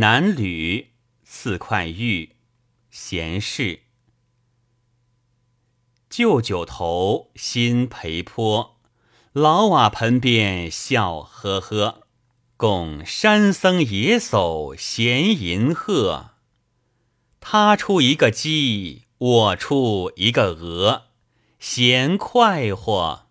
南吕四块玉，闲事。旧酒头新陪坡，老瓦盆边笑呵呵。共山僧野叟闲吟鹤。他出一个鸡，我出一个鹅，闲快活。